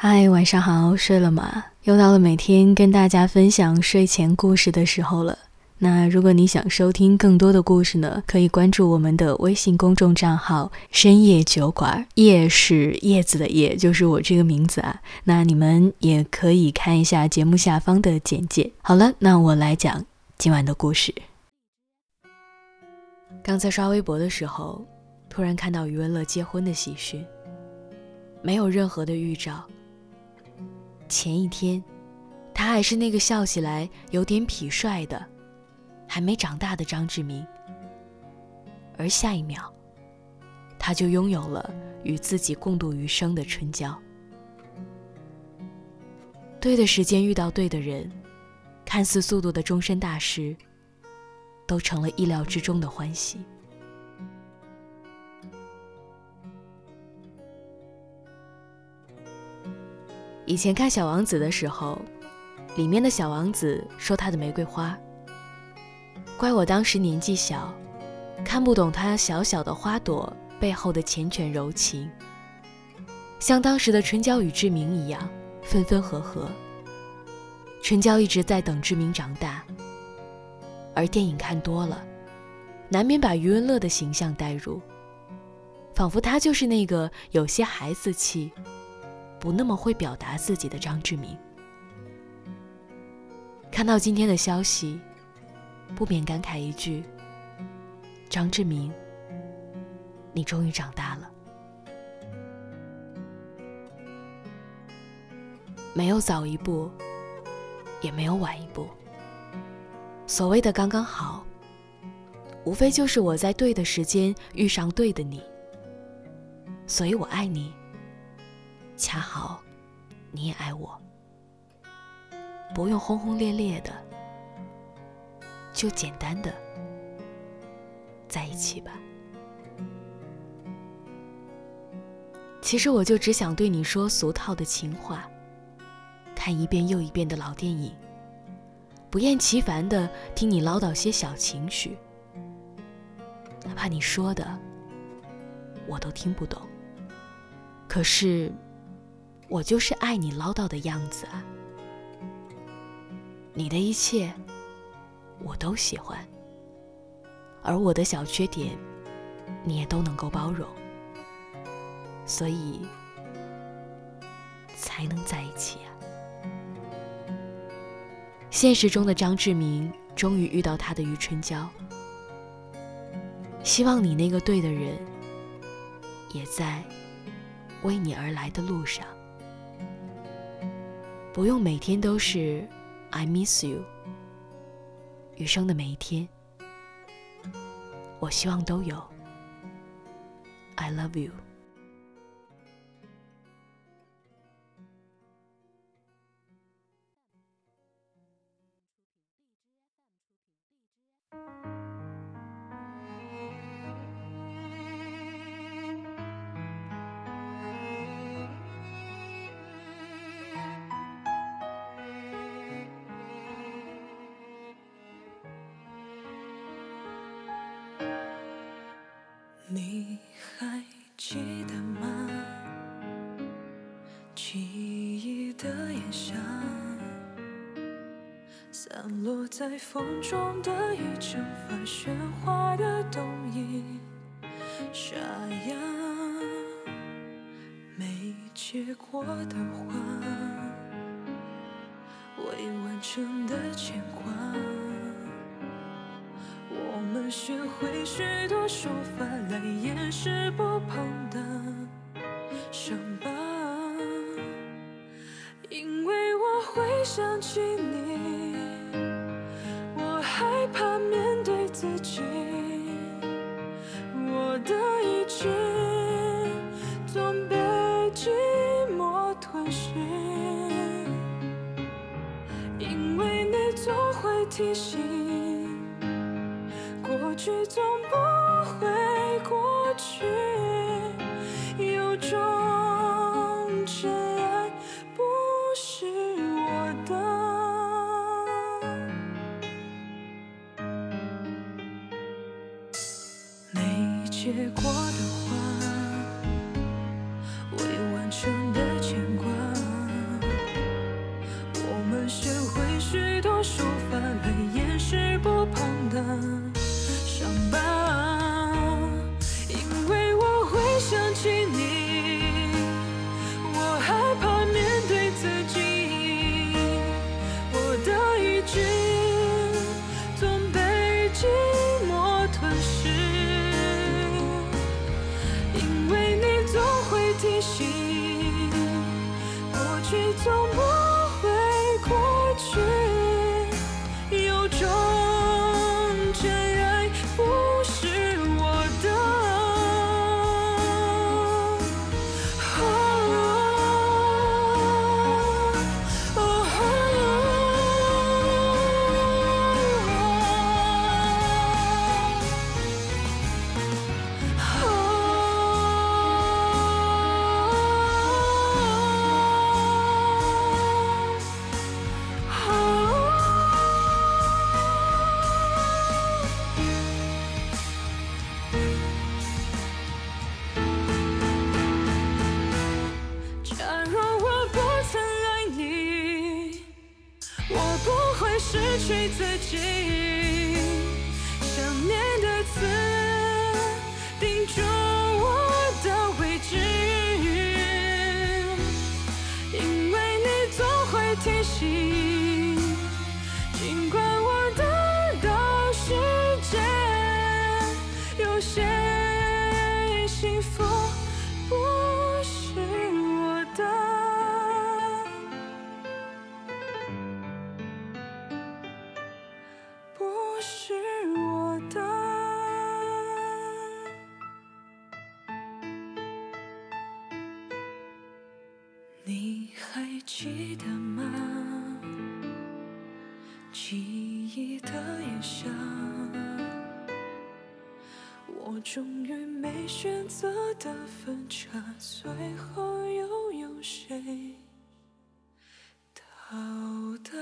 嗨，晚上好，睡了吗？又到了每天跟大家分享睡前故事的时候了。那如果你想收听更多的故事呢，可以关注我们的微信公众账号“深夜酒馆”，叶是叶子的叶，就是我这个名字啊。那你们也可以看一下节目下方的简介。好了，那我来讲今晚的故事。刚才刷微博的时候，突然看到余文乐结婚的喜讯，没有任何的预兆。前一天，他还是那个笑起来有点痞帅的、还没长大的张志明，而下一秒，他就拥有了与自己共度余生的春娇。对的时间遇到对的人，看似速度的终身大事，都成了意料之中的欢喜。以前看《小王子》的时候，里面的小王子说他的玫瑰花。怪我当时年纪小，看不懂他小小的花朵背后的缱绻柔情。像当时的春娇与志明一样，分分合合。春娇一直在等志明长大，而电影看多了，难免把余文乐的形象带入，仿佛他就是那个有些孩子气。不那么会表达自己的张志明，看到今天的消息，不免感慨一句：“张志明，你终于长大了。”没有早一步，也没有晚一步。所谓的刚刚好，无非就是我在对的时间遇上对的你，所以我爱你。恰好，你也爱我，不用轰轰烈烈的，就简单的在一起吧。其实我就只想对你说俗套的情话，看一遍又一遍的老电影，不厌其烦的听你唠叨些小情绪，哪怕你说的我都听不懂，可是。我就是爱你唠叨的样子啊，你的一切我都喜欢，而我的小缺点你也都能够包容，所以才能在一起啊。现实中的张志明终于遇到他的余春娇，希望你那个对的人也在为你而来的路上。不用每天都是 I miss you。余生的每一天，我希望都有 I love you。你还记得吗？记忆的烟香，散落在风中的一整发喧哗的冬夜，沙哑没结果的花，未完成的牵挂。学会许多说法来掩饰不碰的伤疤，因为我会想起你，我害怕面对自己，我的一切总被寂寞吞噬，因为你总会提醒。过去总不会过去，有种真爱不是我的，没结果的去走吹自己。想念的刺钉住我的位置，因为你总会提醒，尽管我得到世界，有些记得吗？记忆的炎夏，我终于没选择的分岔，最后又有谁到达